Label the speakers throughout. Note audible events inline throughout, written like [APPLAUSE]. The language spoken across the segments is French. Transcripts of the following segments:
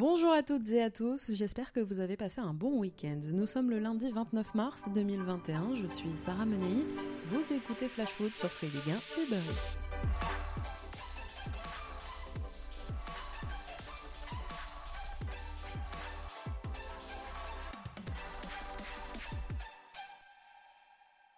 Speaker 1: Bonjour à toutes et à tous, j'espère que vous avez passé un bon week-end. Nous sommes le lundi 29 mars 2021, je suis Sarah Menei, vous écoutez Flash Food sur Free Ligue 1 Uber.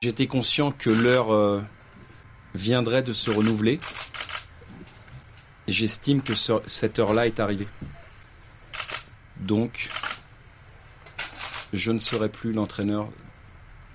Speaker 2: J'étais conscient que l'heure euh, viendrait de se renouveler. J'estime que ce- cette heure-là est arrivée. Donc, je ne serai plus l'entraîneur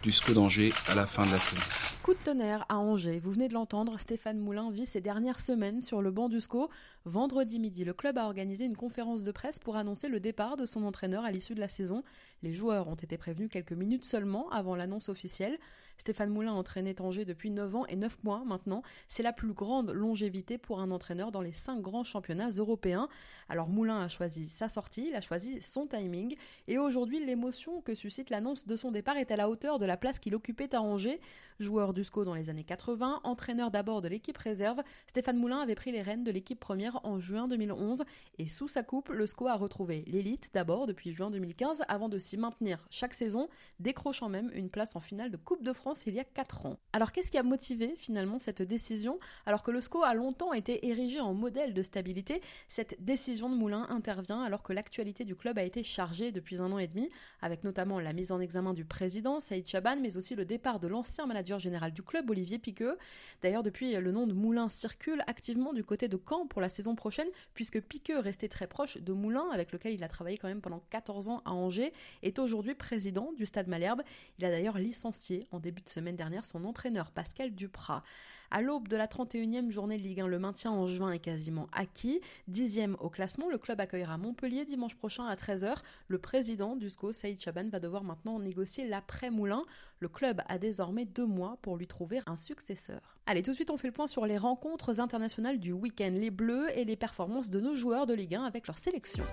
Speaker 2: du SCO d'Angers à la fin de la saison.
Speaker 1: Coup de tonnerre à Angers, vous venez de l'entendre, Stéphane Moulin vit ses dernières semaines sur le banc du SCO. Vendredi midi, le club a organisé une conférence de presse pour annoncer le départ de son entraîneur à l'issue de la saison. Les joueurs ont été prévenus quelques minutes seulement avant l'annonce officielle. Stéphane Moulin entraînait Angers depuis 9 ans et 9 mois maintenant. C'est la plus grande longévité pour un entraîneur dans les 5 grands championnats européens. Alors Moulin a choisi sa sortie, il a choisi son timing. Et aujourd'hui, l'émotion que suscite l'annonce de son départ est à la hauteur de la place qu'il occupait à Angers. Joueur du SCO dans les années 80, entraîneur d'abord de l'équipe réserve, Stéphane Moulin avait pris les rênes de l'équipe première en juin 2011 et sous sa coupe, le SCO a retrouvé l'élite d'abord depuis juin 2015 avant de s'y maintenir chaque saison, décrochant même une place en finale de Coupe de France il y a 4 ans. Alors qu'est-ce qui a motivé finalement cette décision Alors que le SCO a longtemps été érigé en modèle de stabilité, cette décision de Moulin intervient alors que l'actualité du club a été chargée depuis un an et demi, avec notamment la mise en examen du président Saïd Chaban, mais aussi le départ de l'ancien manager général du club Olivier Piqueux. D'ailleurs, depuis, le nom de Moulin circule activement du côté de Caen pour la saison prochaine, puisque Piqueux, resté très proche de Moulin, avec lequel il a travaillé quand même pendant 14 ans à Angers, est aujourd'hui président du Stade Malherbe. Il a d'ailleurs licencié en début de semaine dernière son entraîneur Pascal Duprat. À l'aube de la 31e journée de Ligue 1, le maintien en juin est quasiment acquis. Dixième au classement, le club accueillera Montpellier dimanche prochain à 13h. Le président du SCO, Saïd Chaban, va devoir maintenant négocier l'après-Moulin. Le club a désormais deux mois pour lui trouver un successeur. Allez, tout de suite, on fait le point sur les rencontres internationales du week-end, les Bleus et les performances de nos joueurs de Ligue 1 avec leur sélection.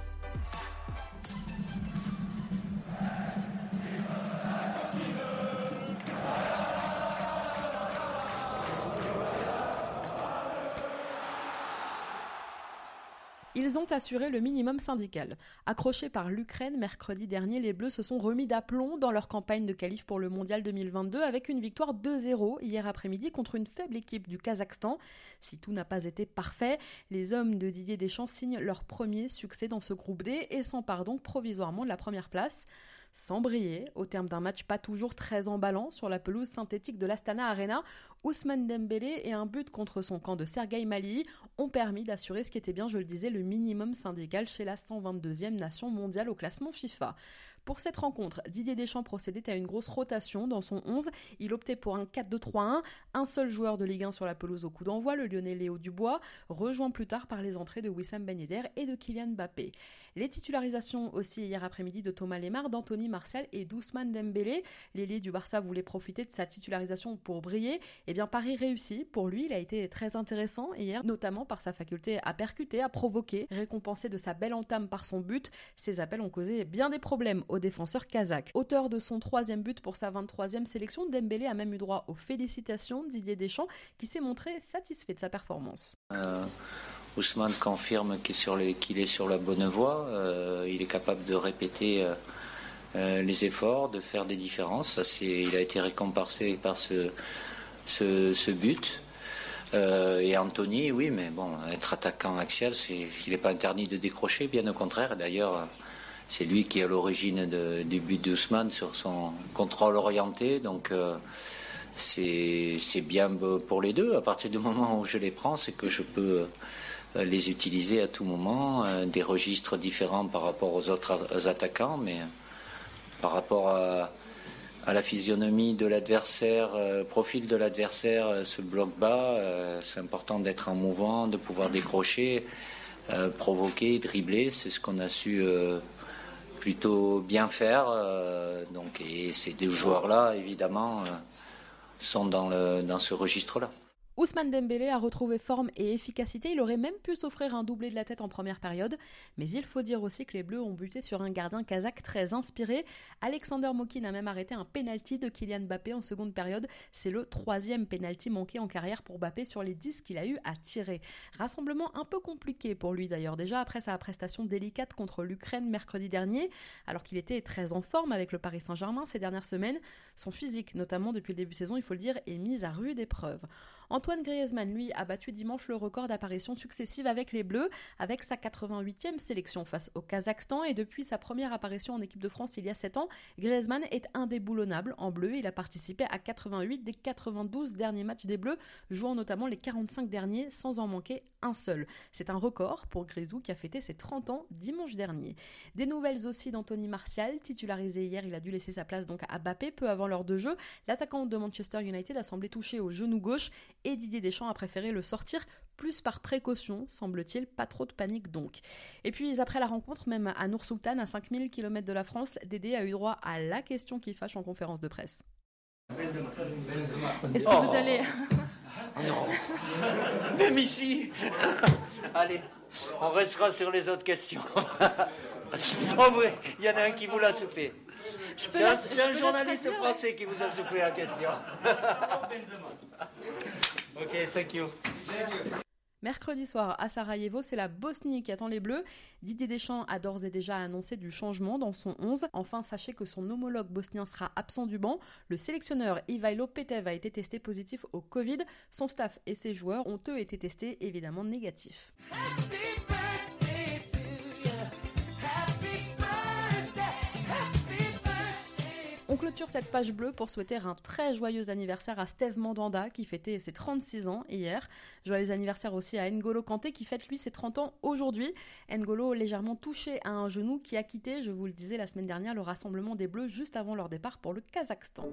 Speaker 1: Ils ont assuré le minimum syndical. Accrochés par l'Ukraine mercredi dernier, les Bleus se sont remis d'aplomb dans leur campagne de qualif pour le Mondial 2022 avec une victoire 2-0 hier après-midi contre une faible équipe du Kazakhstan. Si tout n'a pas été parfait, les hommes de Didier Deschamps signent leur premier succès dans ce groupe D et s'emparent donc provisoirement de la première place sans briller, au terme d'un match pas toujours très emballant sur la pelouse synthétique de l'Astana Arena, Ousmane Dembélé et un but contre son camp de Sergueï Mali ont permis d'assurer ce qui était bien, je le disais, le minimum syndical chez la 122e nation mondiale au classement FIFA. Pour cette rencontre, Didier Deschamps procédait à une grosse rotation dans son 11. Il optait pour un 4-2-3-1, un seul joueur de Ligue 1 sur la pelouse au coup d'envoi, le lyonnais Léo Dubois, rejoint plus tard par les entrées de Wissam Ben et de Kylian Mbappé. Les titularisations aussi hier après-midi de Thomas Lemar, d'Anthony Martial et d'Ousmane Dembélé. L'ailier du Barça voulait profiter de sa titularisation pour briller. Eh bien, Paris réussit. Pour lui, il a été très intéressant hier, notamment par sa faculté à percuter, à provoquer, récompensé de sa belle entame par son but. Ses appels ont causé bien des problèmes au défenseur kazakh. Auteur de son troisième but pour sa 23e sélection, Dembélé a même eu droit aux félicitations de Didier Deschamps, qui s'est montré satisfait de sa performance.
Speaker 3: Euh, Ousmane confirme qu'il est, sur la bonne voie. Euh, il est capable de répéter euh, euh, les efforts, de faire des différences. Ça, il a été récompensé par ce, but. Et Anthony, oui, mais bon, être attaquant axial, il n'est pas interdit de décrocher, bien au contraire. D'ailleurs, c'est lui qui est à l'origine du but d'Ousmane sur son contrôle orienté. Donc, c'est bien pour les deux. À partir du moment où je les prends, c'est que je peux les utiliser à tout moment, euh, des registres différents par rapport aux autres attaquants, mais euh, par rapport à, la physionomie de l'adversaire, euh, profil de l'adversaire, euh, ce bloc bas, euh, c'est important d'être en mouvement, de pouvoir décrocher, euh, provoquer, dribbler. C'est ce qu'on a su euh, plutôt bien faire. euh, donc, et ces deux joueurs-là, évidemment, euh, sont dans ce registre-là.
Speaker 1: Ousmane Dembélé a retrouvé forme et efficacité, il aurait même pu s'offrir un doublé de la tête en première période, mais il faut dire aussi que les Bleus ont buté sur un gardien kazakh très inspiré. Alexander Mokin a même arrêté un penalty de Kylian Mbappé en seconde période, c'est le troisième penalty manqué en carrière pour Mbappé sur les 10 qu'il a eu à tirer. Rassemblement un peu compliqué pour lui d'ailleurs, déjà après sa prestation délicate contre l'Ukraine mercredi dernier, alors qu'il était très en forme avec le Paris Saint-Germain ces dernières semaines, son physique notamment depuis le début de saison, il faut le dire, est mis à rude épreuve. Antoine Griezmann, lui, a battu dimanche le record d'apparitions successives avec les Bleus, avec sa 88e sélection face au Kazakhstan. Et depuis sa première apparition en équipe de France il y a 7 ans, Griezmann est indéboulonnable en bleu. Il a participé à 88 des 92 derniers matchs des Bleus, jouant notamment les 45 derniers sans en manquer un seul. C'est un record pour Grisou qui a fêté ses 30 ans dimanche dernier. Des nouvelles aussi d'Anthony Martial, titularisé hier, il a dû laisser sa place à Bappé peu avant l'heure de jeu. L'attaquant de Manchester United a semblé touché au genou gauche et Didier Deschamps a préféré le sortir plus par précaution, semble-t-il, pas trop de panique donc. Et puis après la rencontre, même à Nour Sultan, à 5000 km de la France, Dédé a eu droit à la question qui fâche en conférence de presse. Est-ce que vous oh. allez...
Speaker 4: non [LAUGHS] Même ici [LAUGHS] Allez, on restera sur les autres questions. [LAUGHS] oh oui, il y en a un qui vous l'a soufflé. C'est un, journaliste français qui vous a soufflé la question. Ok, thank you.
Speaker 1: Mercredi soir à Sarajevo, c'est la Bosnie qui attend les Bleus. Didier Deschamps a d'ores et déjà annoncé du changement dans son 11. Enfin, sachez que son homologue bosnien sera absent du banc. Le sélectionneur Ivailo Petev a été testé positif au Covid. Son staff et ses joueurs ont eux été testés évidemment négatifs. On clôture cette page bleue pour souhaiter un très joyeux anniversaire à Steve Mandanda qui fêtait ses 36 ans hier. Joyeux anniversaire aussi à N'Golo Kanté qui fête lui ses 30 ans aujourd'hui. N'Golo légèrement touché à un genou qui a quitté, je vous le disais la semaine dernière, le rassemblement des Bleus juste avant leur départ pour le Kazakhstan.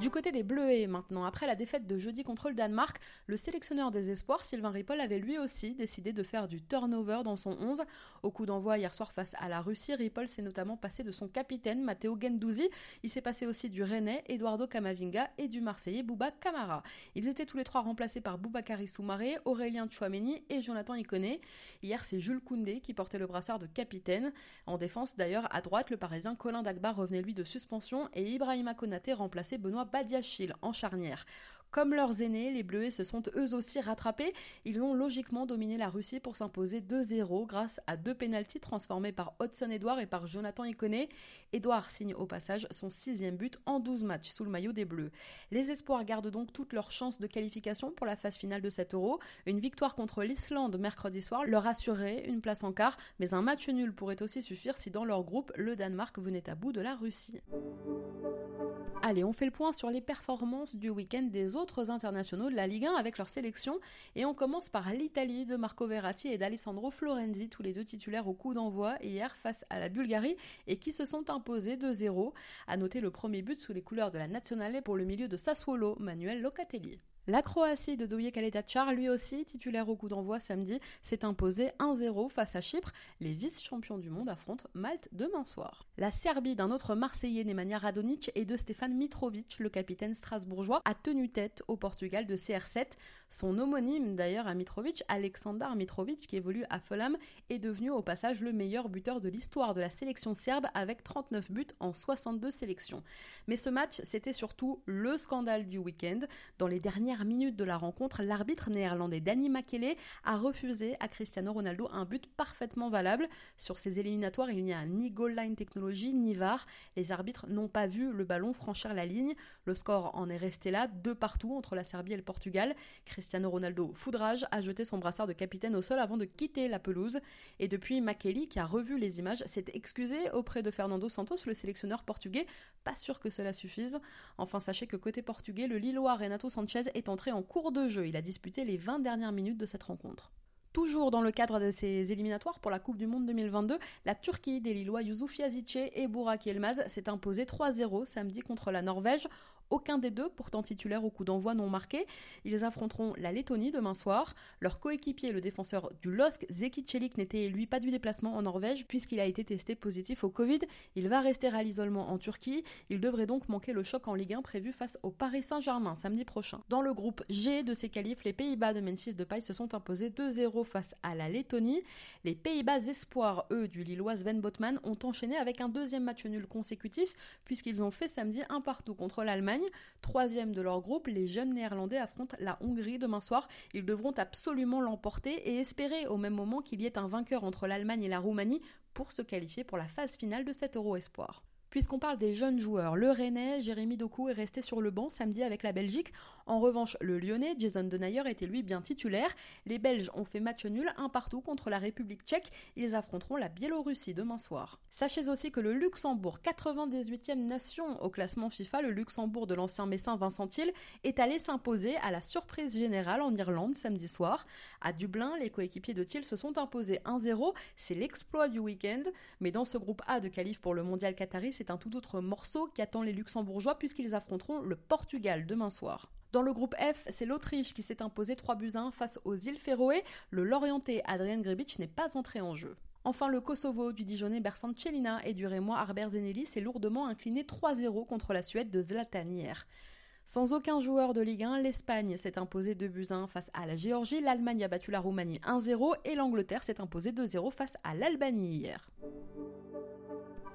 Speaker 1: Du côté des Bleuets maintenant, après la défaite de jeudi contre le Danemark, le sélectionneur des espoirs, Sylvain Ripoll, avait lui aussi décidé de faire du turnover dans son 11. Au coup d'envoi hier soir face à la Russie, Ripoll s'est notamment passé de son capitaine Matteo Gendouzi. Il s'est passé aussi du Rennais Eduardo Camavinga et du Marseillais Bouba Camara. Ils étaient tous les trois remplacés par Boubakari Soumaré, Aurélien Chouameni et Jonathan Iconé. Hier, c'est Jules Koundé qui portait le brassard de capitaine. En défense, d'ailleurs, à droite, le Parisien Colin Dagba revenait lui de suspension et Ibrahima Konaté remplaçait Benoît Badiachil en charnière. Comme leurs aînés, les Bleuets se sont eux aussi rattrapés. Ils ont logiquement dominé la Russie pour s'imposer 2-0 grâce à deux pénalties transformés par Hudson Edouard et par Jonathan Iconé. Edouard signe au passage son sixième but en 12 matchs sous le maillot des Bleus. Les Espoirs gardent donc toutes leurs chances de qualification pour la phase finale de cet Euro. Une victoire contre l'Islande mercredi soir leur assurait une place en quart, mais un match nul pourrait aussi suffire si dans leur groupe le Danemark venait à bout de la Russie. Allez, on fait le point sur les performances du week-end des autres internationaux de la Ligue 1 avec leur sélection. Et on commence par l'Italie de Marco Verratti et d'Alessandro Florenzi, tous les deux titulaires au coup d'envoi hier face à la Bulgarie et qui se sont imposés 2-0. À noter le premier but sous les couleurs de la Nazionale pour le milieu de Sassuolo, Manuel Locatelli. La Croatie de Douye Kaletacar, lui aussi titulaire au coup d'envoi samedi, s'est imposé 1-0 face à Chypre. Les vice-champions du monde affrontent Malte demain soir. La Serbie d'un autre Marseillais Nemanja Radonic et de Stefan Mitrovic, le capitaine strasbourgeois, a tenu tête au Portugal de CR7. Son homonyme d'ailleurs à Mitrovic, Aleksandar Mitrovic, qui évolue à Fulham, est devenu au passage le meilleur buteur de l'histoire de la sélection serbe avec 39 buts en 62 sélections. Mais ce match, c'était surtout le scandale du week-end. Dans les dernières minute de la rencontre, l'arbitre néerlandais Danny Makele a refusé à Cristiano Ronaldo un but parfaitement valable. Sur ces éliminatoires, il n'y a ni goal line technologie ni VAR. Les arbitres n'ont pas vu le ballon franchir la ligne. Le score en est resté là, deux partout entre la Serbie et le Portugal. Cristiano Ronaldo, foudrage, a jeté son brassard de capitaine au sol avant de quitter la pelouse. Et depuis, Makele, qui a revu les images, s'est excusé auprès de Fernando Santos, le sélectionneur portugais. Pas sûr que cela suffise. Enfin, sachez que côté portugais, le Lillois Renato Sanchez est entré en cours de jeu. Il a disputé les 20 dernières minutes de cette rencontre. Toujours dans le cadre de ces éliminatoires pour la Coupe du Monde 2022, la Turquie des Lillois Yusuf Yazice et Burak Yilmaz s'est imposé 3-0 samedi contre la Norvège. Aucun des deux, pourtant titulaires au coup d'envoi, n'ont marqué. Ils affronteront la Lettonie demain soir. Leur coéquipier, le défenseur du LOSC, Zeki Celik, n'était lui pas du déplacement en Norvège puisqu'il a été testé positif au Covid. Il va rester à l'isolement en Turquie. Il devrait donc manquer le choc en Ligue 1 prévu face au Paris Saint-Germain samedi prochain. Dans le groupe G de ces qualifs, les Pays-Bas de Memphis de Paille se sont imposés 2-0 face à la Lettonie. Les Pays-Bas espoirs, eux, du Lillois Sven Botman, ont enchaîné avec un deuxième match nul consécutif puisqu'ils ont fait samedi un partout contre l'Allemagne. Troisième de leur groupe, les jeunes néerlandais affrontent la Hongrie demain soir. Ils devront absolument l'emporter et espérer au même moment qu'il y ait un vainqueur entre l'Allemagne et la Roumanie pour se qualifier pour la phase finale de cet Euro Espoir. Puisqu'on parle des jeunes joueurs, le Rennais, Jérémy Doku, est resté sur le banc samedi avec la Belgique. En revanche, le Lyonnais, Jason Denayer, était lui bien titulaire. Les Belges ont fait match nul, un partout contre la République tchèque. Ils affronteront la Biélorussie demain soir. Sachez aussi que le Luxembourg, 98e nation au classement FIFA, le Luxembourg de l'ancien Messin Vincent Thiel, est allé s'imposer à la surprise générale en Irlande samedi soir. À Dublin, les coéquipiers de Thiel se sont imposés 1-0. C'est l'exploit du week-end. Mais dans ce groupe A de qualif pour le mondial qatari, c'est un tout autre morceau qui attend les Luxembourgeois puisqu'ils affronteront le Portugal demain soir. Dans le groupe F, c'est l'Autriche qui s'est imposé 3 buts 1 face aux îles Féroé. Le Lorientais Adrien Grebic n'est pas entré en jeu. Enfin, le Kosovo du Dijonais Bersant Chelina et du Rémois Arber Zeneli s'est lourdement incliné 3-0 contre la Suède de Zlatan hier. Sans aucun joueur de Ligue 1, l'Espagne s'est imposée 2 buts 1 face à la Géorgie, l'Allemagne a battu la Roumanie 1-0 et l'Angleterre s'est imposée 2-0 face à l'Albanie hier.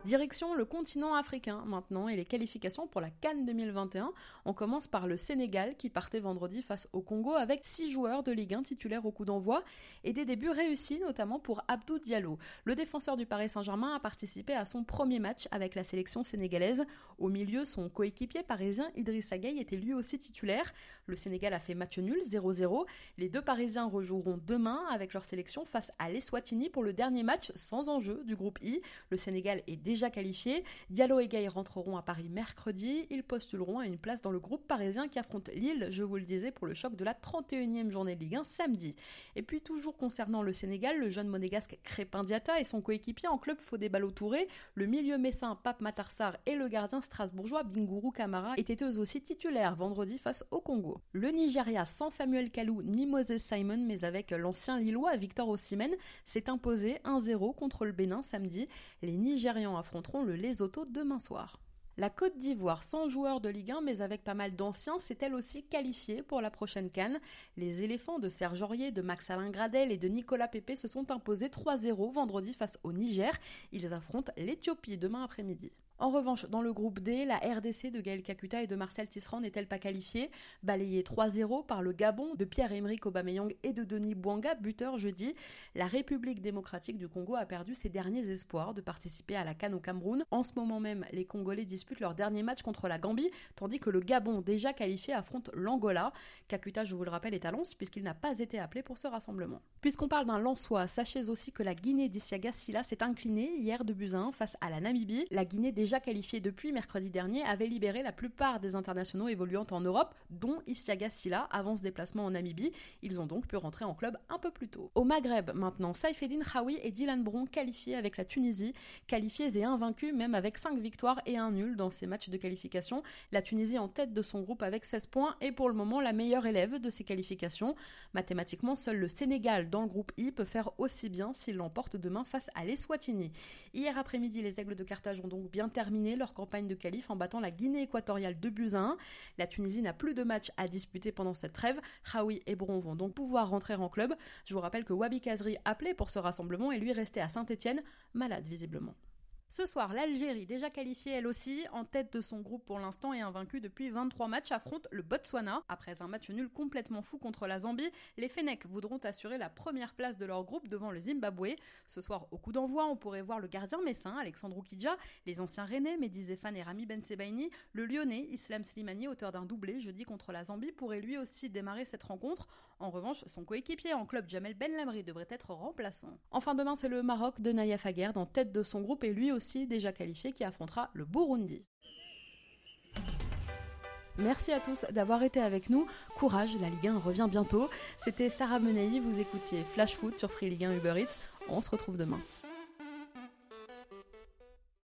Speaker 1: Direction le continent africain maintenant et les qualifications pour la Cannes 2021. On commence par le Sénégal qui partait vendredi face au Congo avec 6 joueurs de Ligue 1 titulaires au coup d'envoi et des débuts réussis notamment pour Abdou Diallo. Le défenseur du Paris Saint-Germain a participé à son premier match avec la sélection sénégalaise. Au milieu, son coéquipier parisien Idrissa Gueye était lui aussi titulaire. Le Sénégal a fait match nul 0-0. Les deux Parisiens rejoueront demain avec leur sélection face à l'Eswatini pour le dernier match sans enjeu du groupe I. Le Sénégal est déjà qualifiés. Diallo et Gay rentreront à Paris mercredi. Ils postuleront à une place dans le groupe parisien qui affronte Lille, je vous le disais, pour le choc de la 31e journée de Ligue 1 samedi. Et puis toujours concernant le Sénégal, le jeune monégasque Crépin Diata et son coéquipier en club Fodé Ballo Touré, le milieu messin Pape Matarsar et le gardien strasbourgeois Binguru Kamara étaient eux aussi titulaires vendredi face au Congo. Le Nigeria sans Samuel Kalou ni Moses Simon mais avec l'ancien Lillois Victor Osimhen s'est imposé 1-0 contre le Bénin samedi. Les Nigérians affronteront le Lesotho demain soir. La Côte d'Ivoire, sans joueurs de Ligue 1 mais avec pas mal d'anciens, s'est elle aussi qualifiée pour la prochaine Cannes. Les éléphants de Serge Aurier, de Max Alain Gradel et de Nicolas Pépé se sont imposés 3-0 vendredi face au Niger. Ils affrontent l'Éthiopie demain après-midi. En revanche, dans le groupe D, la RDC de Gaël Kakuta et de Marcel Tisserand n'est-elle pas qualifiée? Balayée 3-0 par le Gabon de Pierre-Emerick Aubameyang et de Denis Bouanga, buteur jeudi, la République démocratique du Congo a perdu ses derniers espoirs de participer à la Cannes au Cameroun. En ce moment même, les Congolais disputent leur dernier match contre la Gambie, tandis que le Gabon, déjà qualifié, affronte l'Angola. Kakuta, je vous le rappelle, est à Lens puisqu'il n'a pas été appelé pour ce rassemblement. Puisqu'on parle d'un Lensois, sachez aussi que la Guinée d'Isiaga Silla s'est inclinée hier de Buzyn face à la Namibie. La Guinée qualifié depuis mercredi dernier, avait libéré la plupart des internationaux évoluant en Europe, dont Isiaga Silla avant ce déplacement en Namibie. Ils ont donc pu rentrer en club un peu plus tôt. Au Maghreb, maintenant, Saifeddin Khawi et Dylan Bron qualifiés avec la Tunisie, qualifiés et invaincus même avec 5 victoires et un nul dans ces matchs de qualification. La Tunisie en tête de son groupe avec 16 points et pour le moment la meilleure élève de ces qualifications. Mathématiquement, seul le Sénégal dans le groupe I peut faire aussi bien s'il l'emporte demain face à l'Eswatini. Hier après-midi, les Aigles de Carthage ont donc bien terminé leur campagne de qualif en battant la Guinée équatoriale 2 buts à 1. La Tunisie n'a plus de matchs à disputer pendant cette trêve. Khaoui et Bron vont donc pouvoir rentrer en club. Je vous rappelle que Wabi Kazri appelait pour ce rassemblement et lui restait à Saint-Etienne, malade visiblement. Ce soir, l'Algérie, déjà qualifiée elle aussi, en tête de son groupe pour l'instant et invaincue depuis 23 matchs, affronte le Botswana. Après un match nul complètement fou contre la Zambie, les Fennecs voudront assurer la première place de leur groupe devant le Zimbabwe. Ce soir, au coup d'envoi, on pourrait voir le gardien messin, Alexandre Oukidja, les anciens Rennais, Mehdi et Rami Bensebaini, le Lyonnais, Islam Slimani, auteur d'un doublé jeudi contre la Zambie, pourrait lui aussi démarrer cette rencontre. En revanche, son coéquipier en club Jamel Ben Lamri devrait être remplaçant. Enfin, demain, c'est le Maroc de Naya Faguerd en tête de son groupe et lui aussi déjà qualifié qui affrontera le Burundi. Merci à tous d'avoir été avec nous. Courage, la Ligue 1 revient bientôt. C'était Sarah Menei, vous écoutiez Flash Foot sur Free Ligue 1 Uber Eats. On se retrouve demain.